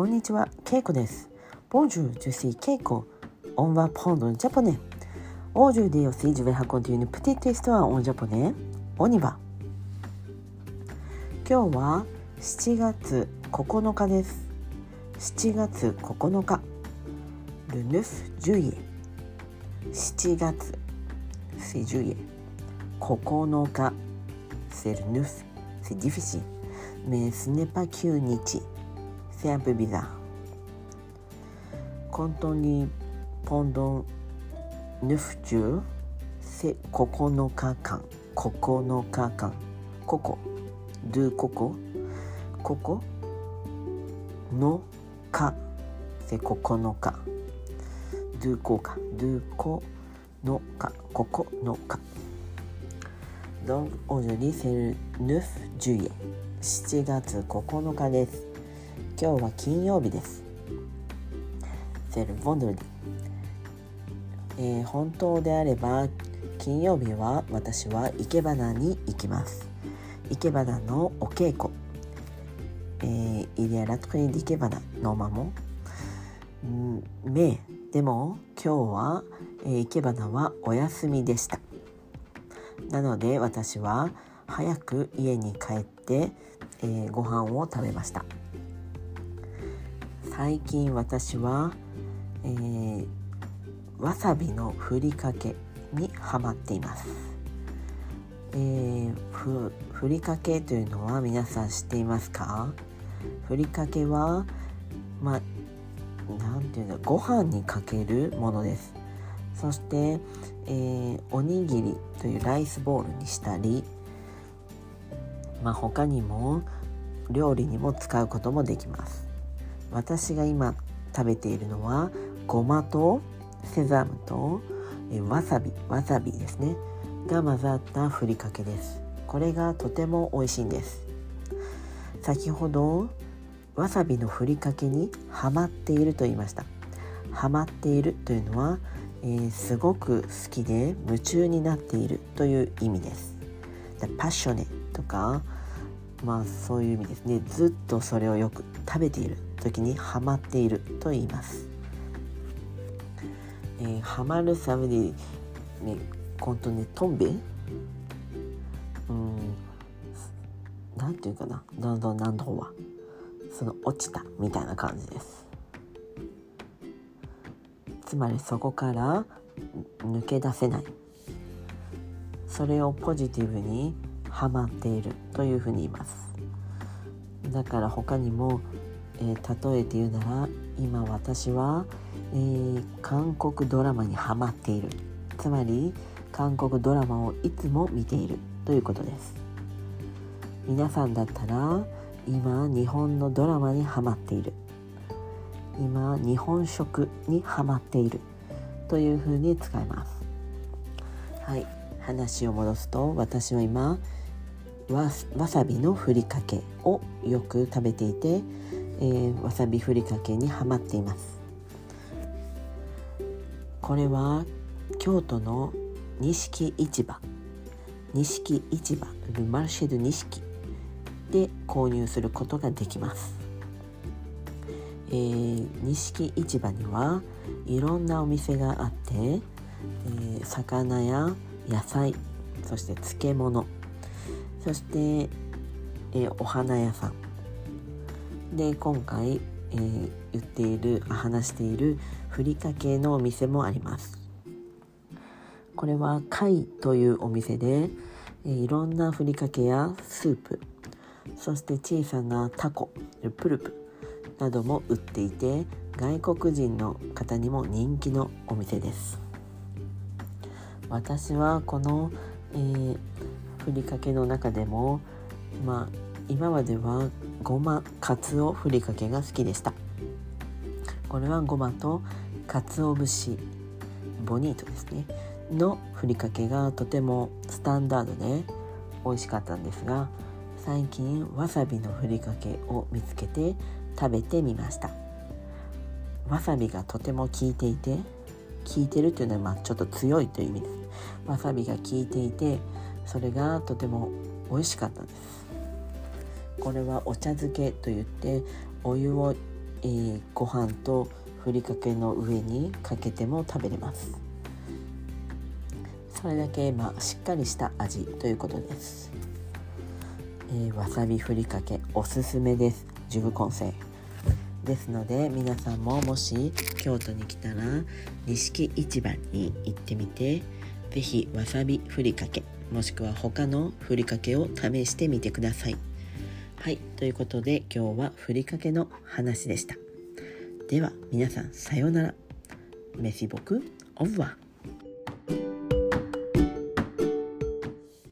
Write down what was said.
こんにちは、ケイコです。Bonjour, je suis Keiko. On va prendre un japonais. Aujourd'hui aussi, je vais raconter une petite histoire en japonais. On y va. 今日は7月9日です。7月9日。Le 9 juillet. 7月。C'est juillet. 9日。C'est le 9. C'est difficile. Mais ce n'est pas que Nichi. スタンプビザ本当にポンドヌフチュー？9日間9日間ここここ。ドゥココここ？のか。せ9日ドゥコカドゥコのか。ここのか。ドンオジョリセルヌフジュイエ7月9日です。今日は金曜日です。C'est le vendredi。えー本当であれば金曜日は私は生け花に行きます。生け花のお稽古。えー、il y a la train d'Ikebana normalement。うんめでも今日は、えー、生け花はお休みでした。なので私は早く家に帰って、えーご飯を食べました最近私は、えーわさびのふりかけにハマっています、えーふふりかけというのは皆さん知っていますか？ふりかけはまあなんていうのご飯にかけるものです。そして、えーおにぎりというライスボールにしたり、まあ、他にも料理にも使うこともできます。私が今食べているのはごまとセザムと、えわさびわさびですね。が混ざったふりかけです。これがとても美味しいんです。先ほどわさびのふりかけにハマっていると言いました。ハマっているというのは、えーすごく好きで夢中になっているという意味です。パッショネとかまあそういう意味ですね。ずっとそれをよく食べている。時にハマっていると言います。えーハマるサムディねコントねトンベうん。なんていうかな？どんどん何度は？その落ちたみたいな感じです。つまりそこから抜け出せない。それをポジティブにハマっているというふうに言います。だから他にも、えー例えて言うなら今私は、えー韓国ドラマにハマっている。つまり韓国ドラマをいつも見ている。ということです。皆さんだったら今日本のドラマにハマっている。今日本食にハマっている。というふうに使います。はい。話を戻すと私は今わわさびのふりかけをよく食べていて、えーわさびふりかけにハマっています。これは京都の錦市場。錦市場。ルマルシェド錦。で購入することができます。えー錦市場にはいろんなお店があって、えー魚や野菜そして漬物そして、えーお花屋さん。で今回、えー言っている話しているふりかけのお店もあります。これは貝というお店で、えーいろんなふりかけやスープそして小さなタコプルプなども売っていて外国人の方にも人気のお店です。私はこの、えーふりかけの中でもまあ今まではごまかつおふりかけが好きでした。これはごまとかつお節ボニートですね。のふりかけがとてもスタンダードで美味しかったんですが最近わさびのふりかけを見つけて食べてみました。わさびがとても効いていて効いてるというのはまあちょっと強いという意味です。わさびが効いていてそれがとても美味しかったです。これはお茶漬けといってお湯をえー、ご飯とふりかけの上にかけても食べれます。それだけまあしっかりした味ということです、えー、わさびふりかけおすすめです。十分混成ですので皆さんももし京都に来たら錦市場に行ってみて是非わさびふりかけもしくは他のふりかけを試してみてください。はいということで今日はふりかけの話でした。では皆さんさようなら。メシボクオブワ